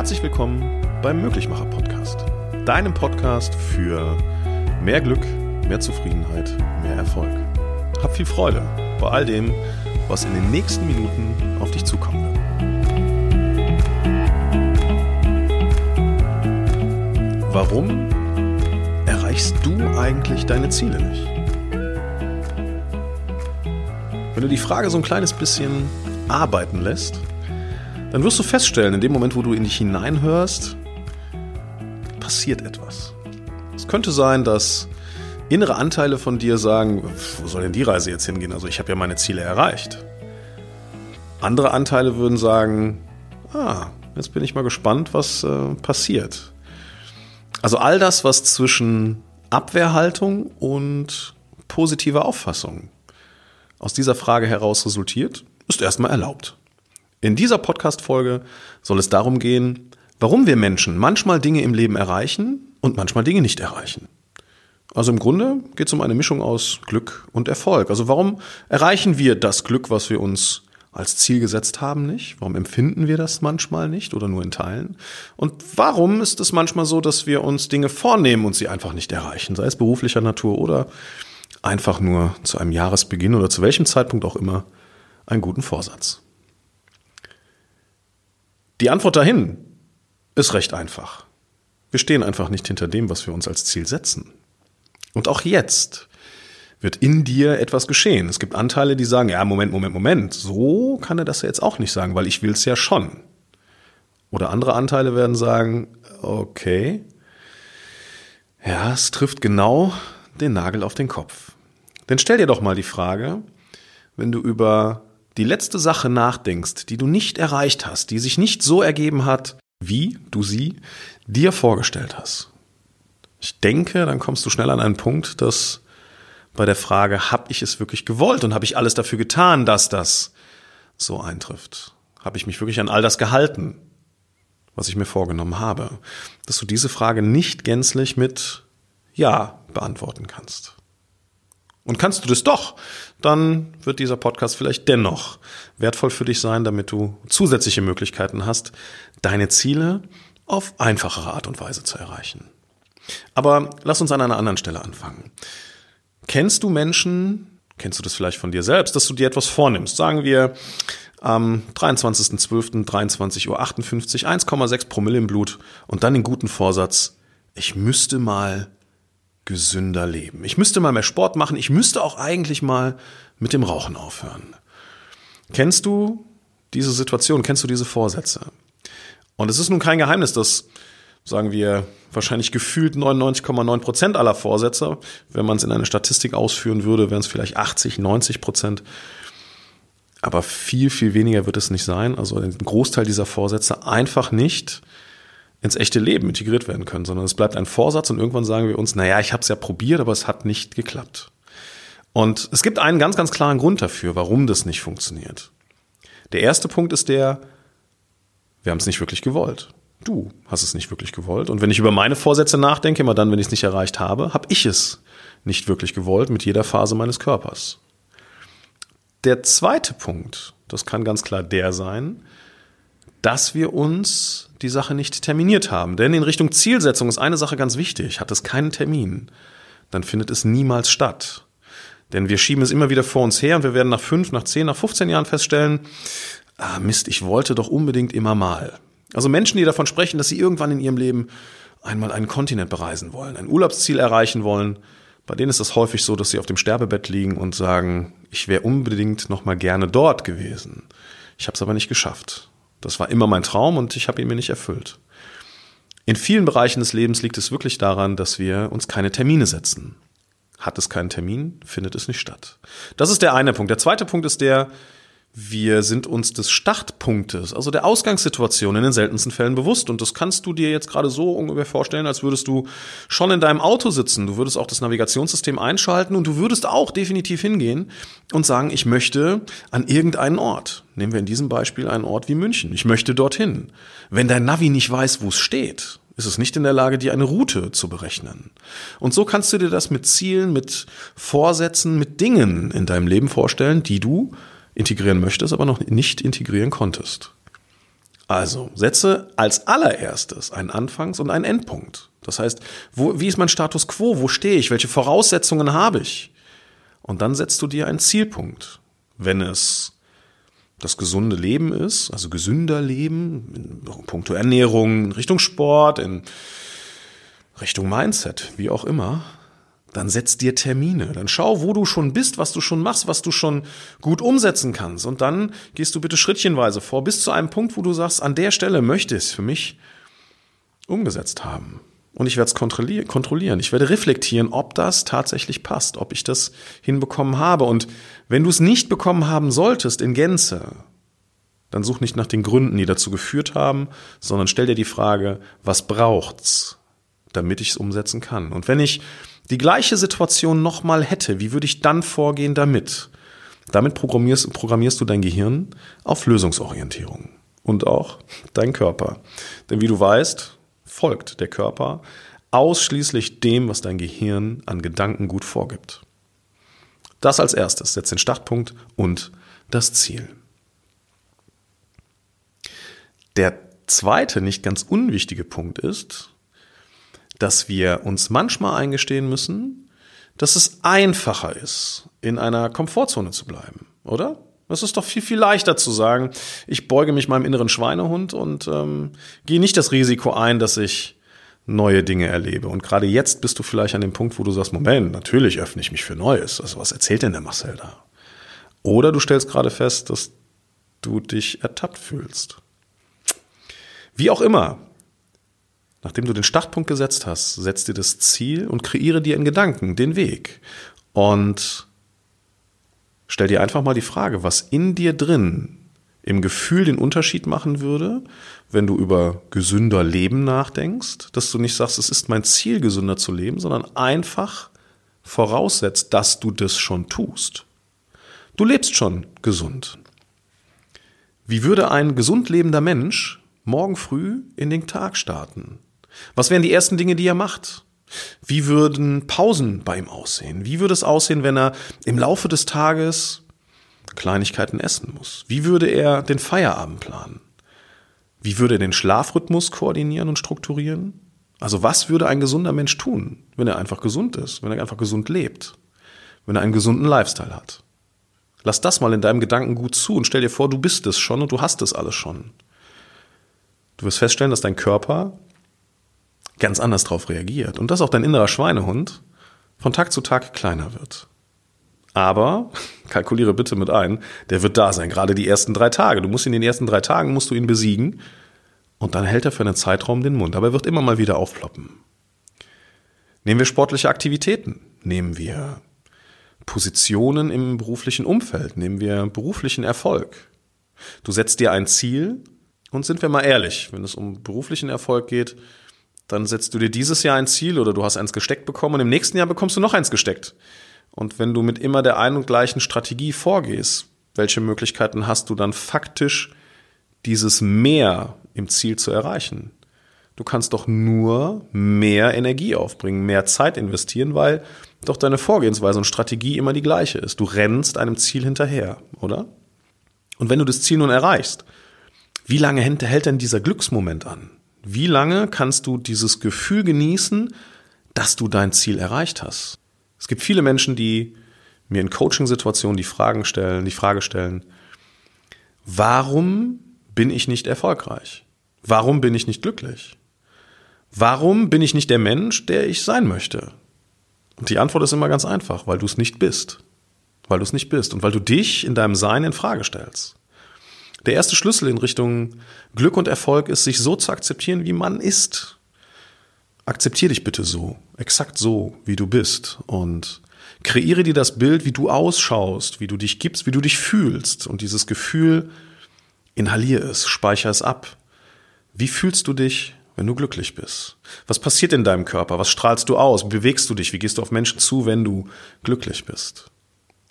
Herzlich willkommen beim Möglichmacher Podcast, deinem Podcast für mehr Glück, mehr Zufriedenheit, mehr Erfolg. Hab viel Freude bei all dem, was in den nächsten Minuten auf dich zukommen wird. Warum erreichst du eigentlich deine Ziele nicht? Wenn du die Frage so ein kleines bisschen arbeiten lässt, dann wirst du feststellen, in dem Moment, wo du in dich hineinhörst, passiert etwas. Es könnte sein, dass innere Anteile von dir sagen, wo soll denn die Reise jetzt hingehen? Also ich habe ja meine Ziele erreicht. Andere Anteile würden sagen, ah, jetzt bin ich mal gespannt, was äh, passiert. Also all das, was zwischen Abwehrhaltung und positiver Auffassung aus dieser Frage heraus resultiert, ist erstmal erlaubt. In dieser Podcast-Folge soll es darum gehen, warum wir Menschen manchmal Dinge im Leben erreichen und manchmal Dinge nicht erreichen. Also im Grunde geht es um eine Mischung aus Glück und Erfolg. Also warum erreichen wir das Glück, was wir uns als Ziel gesetzt haben, nicht? Warum empfinden wir das manchmal nicht oder nur in Teilen? Und warum ist es manchmal so, dass wir uns Dinge vornehmen und sie einfach nicht erreichen, sei es beruflicher Natur oder einfach nur zu einem Jahresbeginn oder zu welchem Zeitpunkt auch immer einen guten Vorsatz? Die Antwort dahin ist recht einfach. Wir stehen einfach nicht hinter dem, was wir uns als Ziel setzen. Und auch jetzt wird in dir etwas geschehen. Es gibt Anteile, die sagen, ja, Moment, Moment, Moment, so kann er das ja jetzt auch nicht sagen, weil ich will es ja schon. Oder andere Anteile werden sagen, okay, ja, es trifft genau den Nagel auf den Kopf. Denn stell dir doch mal die Frage, wenn du über die letzte Sache nachdenkst, die du nicht erreicht hast, die sich nicht so ergeben hat, wie du sie dir vorgestellt hast. Ich denke, dann kommst du schnell an einen Punkt, dass bei der Frage, habe ich es wirklich gewollt und habe ich alles dafür getan, dass das so eintrifft? Habe ich mich wirklich an all das gehalten, was ich mir vorgenommen habe? Dass du diese Frage nicht gänzlich mit Ja beantworten kannst. Und kannst du das doch, dann wird dieser Podcast vielleicht dennoch wertvoll für dich sein, damit du zusätzliche Möglichkeiten hast, deine Ziele auf einfachere Art und Weise zu erreichen. Aber lass uns an einer anderen Stelle anfangen. Kennst du Menschen, kennst du das vielleicht von dir selbst, dass du dir etwas vornimmst? Sagen wir am 23.12., 23.58 Uhr, 1,6 Promille im Blut und dann den guten Vorsatz, ich müsste mal gesünder leben. Ich müsste mal mehr Sport machen. Ich müsste auch eigentlich mal mit dem Rauchen aufhören. Kennst du diese Situation? Kennst du diese Vorsätze? Und es ist nun kein Geheimnis, dass, sagen wir, wahrscheinlich gefühlt 99,9 Prozent aller Vorsätze, wenn man es in eine Statistik ausführen würde, wären es vielleicht 80, 90 Prozent. Aber viel, viel weniger wird es nicht sein. Also ein Großteil dieser Vorsätze einfach nicht ins echte Leben integriert werden können, sondern es bleibt ein Vorsatz und irgendwann sagen wir uns, naja, ich habe es ja probiert, aber es hat nicht geklappt. Und es gibt einen ganz, ganz klaren Grund dafür, warum das nicht funktioniert. Der erste Punkt ist der, wir haben es nicht wirklich gewollt. Du hast es nicht wirklich gewollt. Und wenn ich über meine Vorsätze nachdenke, immer dann, wenn ich es nicht erreicht habe, habe ich es nicht wirklich gewollt mit jeder Phase meines Körpers. Der zweite Punkt, das kann ganz klar der sein, dass wir uns die Sache nicht terminiert haben. Denn in Richtung Zielsetzung ist eine Sache ganz wichtig. Hat es keinen Termin, dann findet es niemals statt. Denn wir schieben es immer wieder vor uns her und wir werden nach fünf, nach zehn, nach 15 Jahren feststellen, ah Mist, ich wollte doch unbedingt immer mal. Also Menschen, die davon sprechen, dass sie irgendwann in ihrem Leben einmal einen Kontinent bereisen wollen, ein Urlaubsziel erreichen wollen, bei denen ist es häufig so, dass sie auf dem Sterbebett liegen und sagen, ich wäre unbedingt noch mal gerne dort gewesen. Ich habe es aber nicht geschafft. Das war immer mein Traum und ich habe ihn mir nicht erfüllt. In vielen Bereichen des Lebens liegt es wirklich daran, dass wir uns keine Termine setzen. Hat es keinen Termin, findet es nicht statt. Das ist der eine Punkt. Der zweite Punkt ist der, wir sind uns des Startpunktes, also der Ausgangssituation in den seltensten Fällen bewusst. Und das kannst du dir jetzt gerade so ungefähr vorstellen, als würdest du schon in deinem Auto sitzen. Du würdest auch das Navigationssystem einschalten und du würdest auch definitiv hingehen und sagen, ich möchte an irgendeinen Ort. Nehmen wir in diesem Beispiel einen Ort wie München. Ich möchte dorthin. Wenn dein Navi nicht weiß, wo es steht, ist es nicht in der Lage, dir eine Route zu berechnen. Und so kannst du dir das mit Zielen, mit Vorsätzen, mit Dingen in deinem Leben vorstellen, die du integrieren möchtest, aber noch nicht integrieren konntest. Also setze als allererstes einen Anfangs- und einen Endpunkt. Das heißt, wo, wie ist mein Status quo? Wo stehe ich? Welche Voraussetzungen habe ich? Und dann setzt du dir einen Zielpunkt. Wenn es das gesunde Leben ist, also gesünder Leben, in puncto Ernährung, in Richtung Sport, in Richtung Mindset, wie auch immer, dann setz dir Termine. Dann schau, wo du schon bist, was du schon machst, was du schon gut umsetzen kannst. Und dann gehst du bitte schrittchenweise vor, bis zu einem Punkt, wo du sagst, an der Stelle möchte ich es für mich umgesetzt haben. Und ich werde es kontrollieren. Ich werde reflektieren, ob das tatsächlich passt, ob ich das hinbekommen habe. Und wenn du es nicht bekommen haben solltest in Gänze, dann such nicht nach den Gründen, die dazu geführt haben, sondern stell dir die Frage, was braucht's, damit ich es umsetzen kann? Und wenn ich die gleiche Situation nochmal hätte, wie würde ich dann vorgehen damit? Damit programmierst, programmierst du dein Gehirn auf Lösungsorientierung und auch dein Körper. Denn wie du weißt, folgt der Körper ausschließlich dem, was dein Gehirn an Gedanken gut vorgibt. Das als erstes, setz den Startpunkt und das Ziel. Der zweite, nicht ganz unwichtige Punkt ist, dass wir uns manchmal eingestehen müssen, dass es einfacher ist, in einer Komfortzone zu bleiben, oder? Es ist doch viel, viel leichter zu sagen, ich beuge mich meinem inneren Schweinehund und ähm, gehe nicht das Risiko ein, dass ich neue Dinge erlebe. Und gerade jetzt bist du vielleicht an dem Punkt, wo du sagst, Moment, natürlich öffne ich mich für Neues. Also was erzählt denn der Marcel da? Oder du stellst gerade fest, dass du dich ertappt fühlst. Wie auch immer, Nachdem du den Startpunkt gesetzt hast, setz dir das Ziel und kreiere dir in Gedanken den Weg. Und stell dir einfach mal die Frage, was in dir drin im Gefühl den Unterschied machen würde, wenn du über gesünder Leben nachdenkst, dass du nicht sagst, es ist mein Ziel, gesünder zu leben, sondern einfach voraussetzt, dass du das schon tust. Du lebst schon gesund. Wie würde ein gesund lebender Mensch morgen früh in den Tag starten? Was wären die ersten Dinge, die er macht? Wie würden Pausen bei ihm aussehen? Wie würde es aussehen, wenn er im Laufe des Tages Kleinigkeiten essen muss? Wie würde er den Feierabend planen? Wie würde er den Schlafrhythmus koordinieren und strukturieren? Also was würde ein gesunder Mensch tun, wenn er einfach gesund ist, wenn er einfach gesund lebt, wenn er einen gesunden Lifestyle hat? Lass das mal in deinem Gedanken gut zu und stell dir vor, du bist es schon und du hast es alles schon. Du wirst feststellen, dass dein Körper ganz anders drauf reagiert und dass auch dein innerer Schweinehund von Tag zu Tag kleiner wird. Aber kalkuliere bitte mit ein, der wird da sein, gerade die ersten drei Tage. Du musst in den ersten drei Tagen musst du ihn besiegen und dann hält er für einen Zeitraum den Mund, aber er wird immer mal wieder aufploppen. Nehmen wir sportliche Aktivitäten, nehmen wir Positionen im beruflichen Umfeld, nehmen wir beruflichen Erfolg. Du setzt dir ein Ziel und sind wir mal ehrlich, wenn es um beruflichen Erfolg geht, dann setzt du dir dieses Jahr ein Ziel oder du hast eins gesteckt bekommen und im nächsten Jahr bekommst du noch eins gesteckt. Und wenn du mit immer der einen und gleichen Strategie vorgehst, welche Möglichkeiten hast du dann faktisch dieses Mehr im Ziel zu erreichen? Du kannst doch nur mehr Energie aufbringen, mehr Zeit investieren, weil doch deine Vorgehensweise und Strategie immer die gleiche ist. Du rennst einem Ziel hinterher, oder? Und wenn du das Ziel nun erreichst, wie lange hält denn dieser Glücksmoment an? Wie lange kannst du dieses Gefühl genießen, dass du dein Ziel erreicht hast? Es gibt viele Menschen, die mir in Coaching-Situationen die Fragen stellen, die Frage stellen, warum bin ich nicht erfolgreich? Warum bin ich nicht glücklich? Warum bin ich nicht der Mensch, der ich sein möchte? Und die Antwort ist immer ganz einfach, weil du es nicht bist. Weil du es nicht bist und weil du dich in deinem Sein in Frage stellst. Der erste Schlüssel in Richtung Glück und Erfolg ist, sich so zu akzeptieren, wie man ist. Akzeptier dich bitte so, exakt so, wie du bist und kreiere dir das Bild, wie du ausschaust, wie du dich gibst, wie du dich fühlst und dieses Gefühl inhalier es, speicher es ab. Wie fühlst du dich, wenn du glücklich bist? Was passiert in deinem Körper? Was strahlst du aus? Wie bewegst du dich? Wie gehst du auf Menschen zu, wenn du glücklich bist?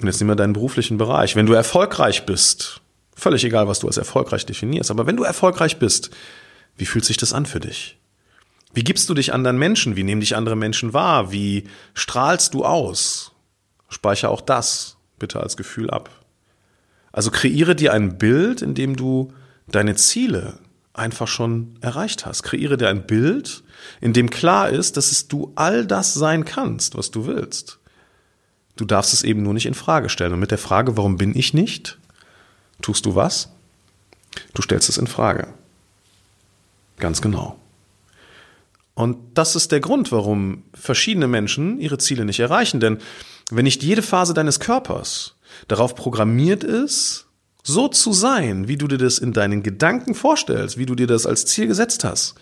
Und jetzt nehmen wir deinen beruflichen Bereich. Wenn du erfolgreich bist, Völlig egal, was du als erfolgreich definierst. Aber wenn du erfolgreich bist, wie fühlt sich das an für dich? Wie gibst du dich anderen Menschen? Wie nehmen dich andere Menschen wahr? Wie strahlst du aus? Speicher auch das bitte als Gefühl ab. Also kreiere dir ein Bild, in dem du deine Ziele einfach schon erreicht hast. Kreiere dir ein Bild, in dem klar ist, dass es du all das sein kannst, was du willst. Du darfst es eben nur nicht in Frage stellen. Und mit der Frage, warum bin ich nicht, tust du was? Du stellst es in Frage. Ganz genau. Und das ist der Grund, warum verschiedene Menschen ihre Ziele nicht erreichen. Denn wenn nicht jede Phase deines Körpers darauf programmiert ist, so zu sein, wie du dir das in deinen Gedanken vorstellst, wie du dir das als Ziel gesetzt hast,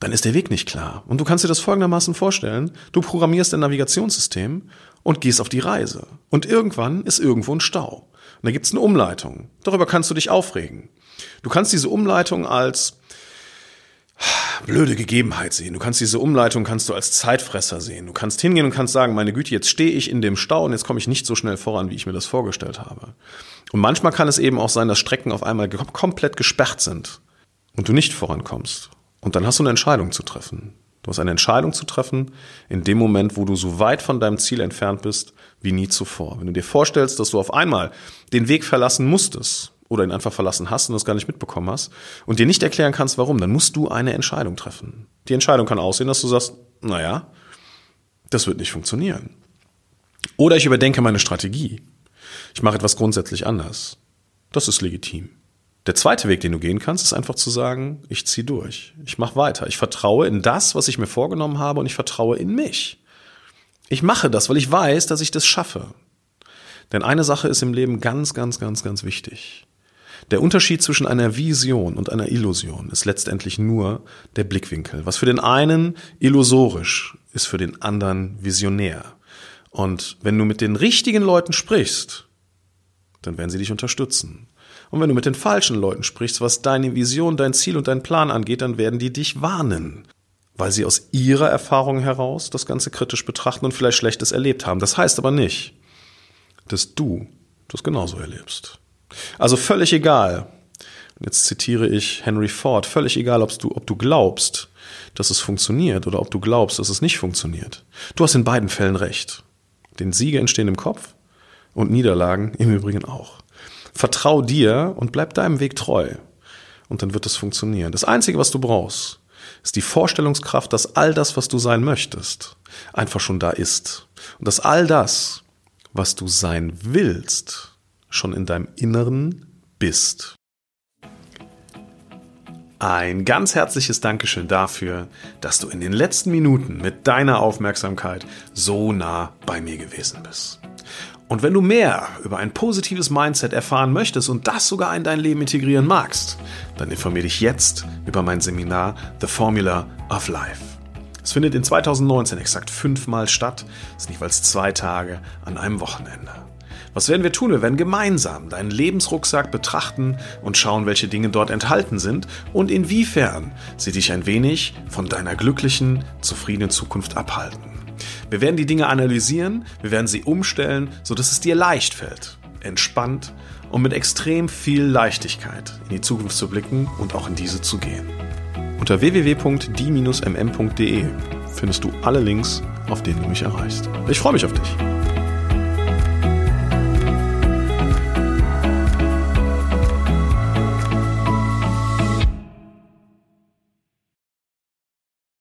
dann ist der Weg nicht klar. Und du kannst dir das folgendermaßen vorstellen. Du programmierst dein Navigationssystem und gehst auf die Reise. Und irgendwann ist irgendwo ein Stau. Und da gibt es eine Umleitung. Darüber kannst du dich aufregen. Du kannst diese Umleitung als blöde Gegebenheit sehen. Du kannst diese Umleitung kannst du als Zeitfresser sehen. Du kannst hingehen und kannst sagen, meine Güte, jetzt stehe ich in dem Stau und jetzt komme ich nicht so schnell voran, wie ich mir das vorgestellt habe. Und manchmal kann es eben auch sein, dass Strecken auf einmal komplett gesperrt sind und du nicht vorankommst. Und dann hast du eine Entscheidung zu treffen. Du hast eine Entscheidung zu treffen in dem Moment, wo du so weit von deinem Ziel entfernt bist wie nie zuvor. Wenn du dir vorstellst, dass du auf einmal den Weg verlassen musstest oder ihn einfach verlassen hast und das gar nicht mitbekommen hast und dir nicht erklären kannst, warum, dann musst du eine Entscheidung treffen. Die Entscheidung kann aussehen, dass du sagst, naja, das wird nicht funktionieren. Oder ich überdenke meine Strategie. Ich mache etwas grundsätzlich anders. Das ist legitim. Der zweite Weg, den du gehen kannst, ist einfach zu sagen, ich ziehe durch. Ich mache weiter. Ich vertraue in das, was ich mir vorgenommen habe und ich vertraue in mich. Ich mache das, weil ich weiß, dass ich das schaffe. Denn eine Sache ist im Leben ganz, ganz, ganz, ganz wichtig. Der Unterschied zwischen einer Vision und einer Illusion ist letztendlich nur der Blickwinkel. Was für den einen illusorisch ist für den anderen visionär. Und wenn du mit den richtigen Leuten sprichst, dann werden sie dich unterstützen. Und wenn du mit den falschen Leuten sprichst, was deine Vision, dein Ziel und dein Plan angeht, dann werden die dich warnen, weil sie aus ihrer Erfahrung heraus das Ganze kritisch betrachten und vielleicht Schlechtes erlebt haben. Das heißt aber nicht, dass du das genauso erlebst. Also völlig egal, jetzt zitiere ich Henry Ford, völlig egal, ob du, ob du glaubst, dass es funktioniert oder ob du glaubst, dass es nicht funktioniert. Du hast in beiden Fällen recht. Den Siege entstehen im Kopf und Niederlagen im Übrigen auch. Vertrau dir und bleib deinem Weg treu. Und dann wird es funktionieren. Das Einzige, was du brauchst, ist die Vorstellungskraft, dass all das, was du sein möchtest, einfach schon da ist. Und dass all das, was du sein willst, schon in deinem Inneren bist. Ein ganz herzliches Dankeschön dafür, dass du in den letzten Minuten mit deiner Aufmerksamkeit so nah bei mir gewesen bist. Und wenn du mehr über ein positives Mindset erfahren möchtest und das sogar in dein Leben integrieren magst, dann informiere dich jetzt über mein Seminar The Formula of Life. Es findet in 2019 exakt fünfmal statt, das sind jeweils zwei Tage an einem Wochenende. Was werden wir tun? Wir werden gemeinsam deinen Lebensrucksack betrachten und schauen, welche Dinge dort enthalten sind und inwiefern sie dich ein wenig von deiner glücklichen, zufriedenen Zukunft abhalten. Wir werden die Dinge analysieren, wir werden sie umstellen, sodass es dir leicht fällt, entspannt und mit extrem viel Leichtigkeit in die Zukunft zu blicken und auch in diese zu gehen. Unter www.die-mm.de findest du alle Links, auf denen du mich erreichst. Ich freue mich auf dich.